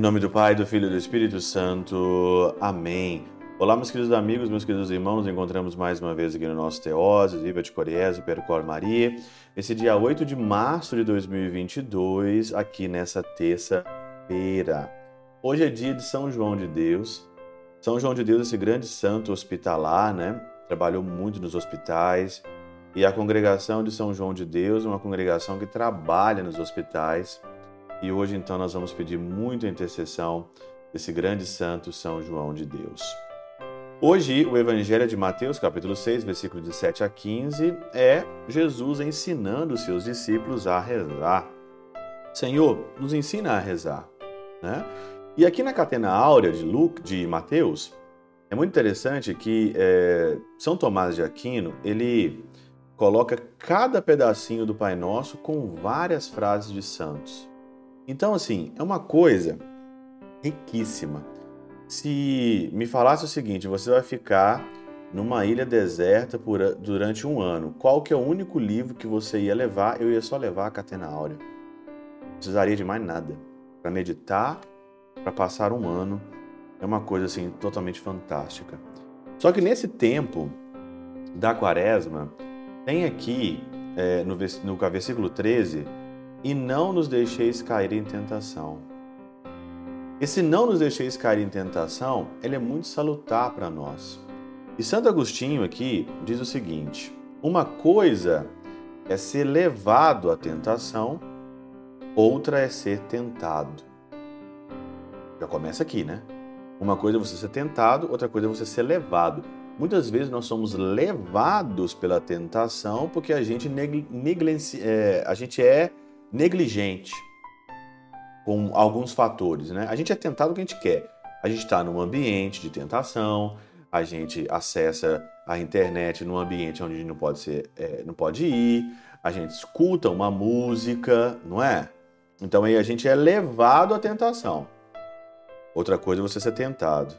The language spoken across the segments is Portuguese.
nome do Pai, do Filho e do Espírito Santo. Amém. Olá, meus queridos amigos, meus queridos irmãos, nos encontramos mais uma vez aqui no nosso Teoses, Viva de Coriésio, Percor Maria, esse dia 8 de março de 2022, aqui nessa terça-feira. Hoje é dia de São João de Deus. São João de Deus, esse grande santo hospitalar, né? Trabalhou muito nos hospitais. E a congregação de São João de Deus uma congregação que trabalha nos hospitais e hoje então nós vamos pedir muito a intercessão desse grande santo São João de Deus. Hoje, o Evangelho de Mateus, capítulo 6, versículo de 7 a 15, é Jesus ensinando os seus discípulos a rezar. Senhor, nos ensina a rezar. Né? E aqui na Catena Áurea de, Luke, de Mateus, é muito interessante que é, São Tomás de Aquino, ele coloca cada pedacinho do Pai Nosso com várias frases de santos. Então, assim, é uma coisa riquíssima. Se me falasse o seguinte, você vai ficar numa ilha deserta por, durante um ano, qual que é o único livro que você ia levar? Eu ia só levar a Catena Áurea. Não precisaria de mais nada. Para meditar, para passar um ano, é uma coisa assim totalmente fantástica. Só que nesse tempo da quaresma, tem aqui é, no, no versículo 13 e não nos deixeis cair em tentação. Esse não nos deixeis cair em tentação, ele é muito salutar para nós. E Santo Agostinho aqui diz o seguinte: uma coisa é ser levado à tentação, outra é ser tentado. Já começa aqui, né? Uma coisa é você ser tentado, outra coisa é você ser levado. Muitas vezes nós somos levados pela tentação porque a gente, negligencia, é, a gente é negligente com alguns fatores. Né? A gente é tentado o que a gente quer. A gente está num ambiente de tentação, a gente acessa a internet num ambiente onde a gente não pode, ser, é, não pode ir, a gente escuta uma música, não é? Então aí a gente é levado à tentação. Outra coisa é você ser tentado.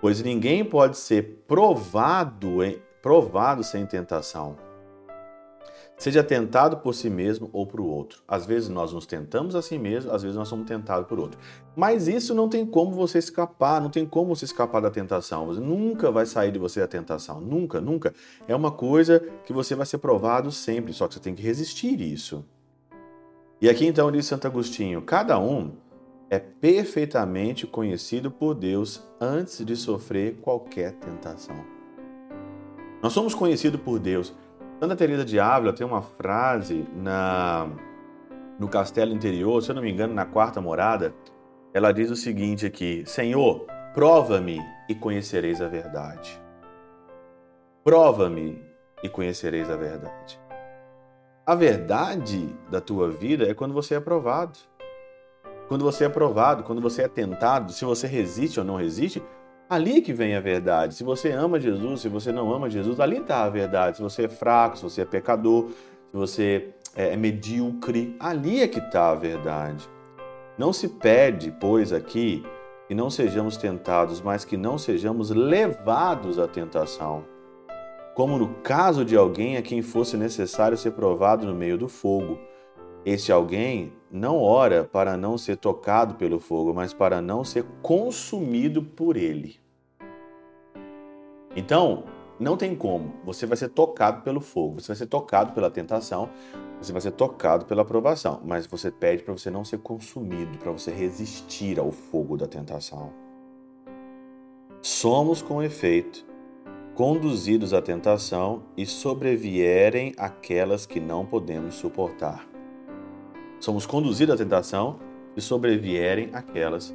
Pois ninguém pode ser provado, provado sem tentação. Seja tentado por si mesmo ou por outro. Às vezes nós nos tentamos a si mesmo, às vezes nós somos tentados por outro. Mas isso não tem como você escapar, não tem como você escapar da tentação. Você nunca vai sair de você a tentação, nunca, nunca. É uma coisa que você vai ser provado sempre, só que você tem que resistir isso. E aqui então diz Santo Agostinho: cada um é perfeitamente conhecido por Deus antes de sofrer qualquer tentação. Nós somos conhecidos por Deus Santa Teresa de Ávila tem uma frase na no castelo interior, se eu não me engano, na quarta morada, ela diz o seguinte aqui: Senhor, prova-me e conhecereis a verdade. Prova-me e conhecereis a verdade. A verdade da tua vida é quando você é provado. Quando você é provado, quando você é tentado, se você resiste ou não resiste, Ali que vem a verdade. Se você ama Jesus, se você não ama Jesus, ali está a verdade. Se você é fraco, se você é pecador, se você é, é medíocre, ali é que está a verdade. Não se pede, pois, aqui que não sejamos tentados, mas que não sejamos levados à tentação. Como no caso de alguém a quem fosse necessário ser provado no meio do fogo. Este alguém não ora para não ser tocado pelo fogo, mas para não ser consumido por ele. Então, não tem como. Você vai ser tocado pelo fogo, você vai ser tocado pela tentação, você vai ser tocado pela aprovação, mas você pede para você não ser consumido, para você resistir ao fogo da tentação. Somos, com efeito, conduzidos à tentação e sobrevierem aquelas que não podemos suportar somos conduzidos à tentação e sobrevierem aquelas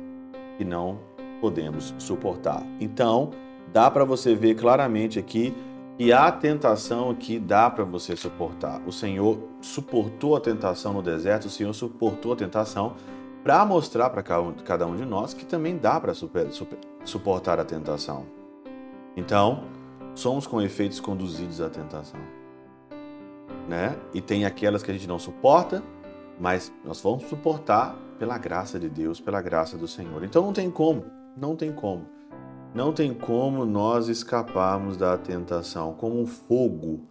que não podemos suportar. Então, dá para você ver claramente aqui que a tentação aqui dá para você suportar. O Senhor suportou a tentação no deserto, o Senhor suportou a tentação para mostrar para cada um de nós que também dá para suportar a tentação. Então, somos com efeitos conduzidos à tentação. Né? E tem aquelas que a gente não suporta mas nós vamos suportar pela graça de Deus, pela graça do Senhor. Então não tem como, não tem como. Não tem como nós escaparmos da tentação. Como um fogo,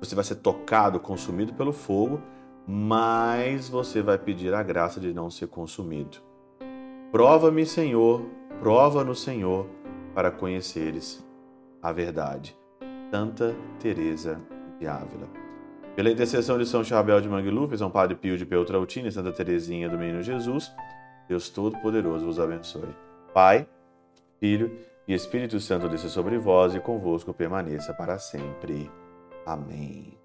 você vai ser tocado, consumido pelo fogo, mas você vai pedir a graça de não ser consumido. Prova-me, Senhor, prova no Senhor, para conheceres a verdade. Santa Teresa de Ávila. Pela intercessão de São Chabel de Mangluf, São Padre Pio de Peltrautina e Santa Teresinha do Menino Jesus, Deus Todo-Poderoso vos abençoe. Pai, Filho e Espírito Santo desça sobre vós e convosco permaneça para sempre. Amém.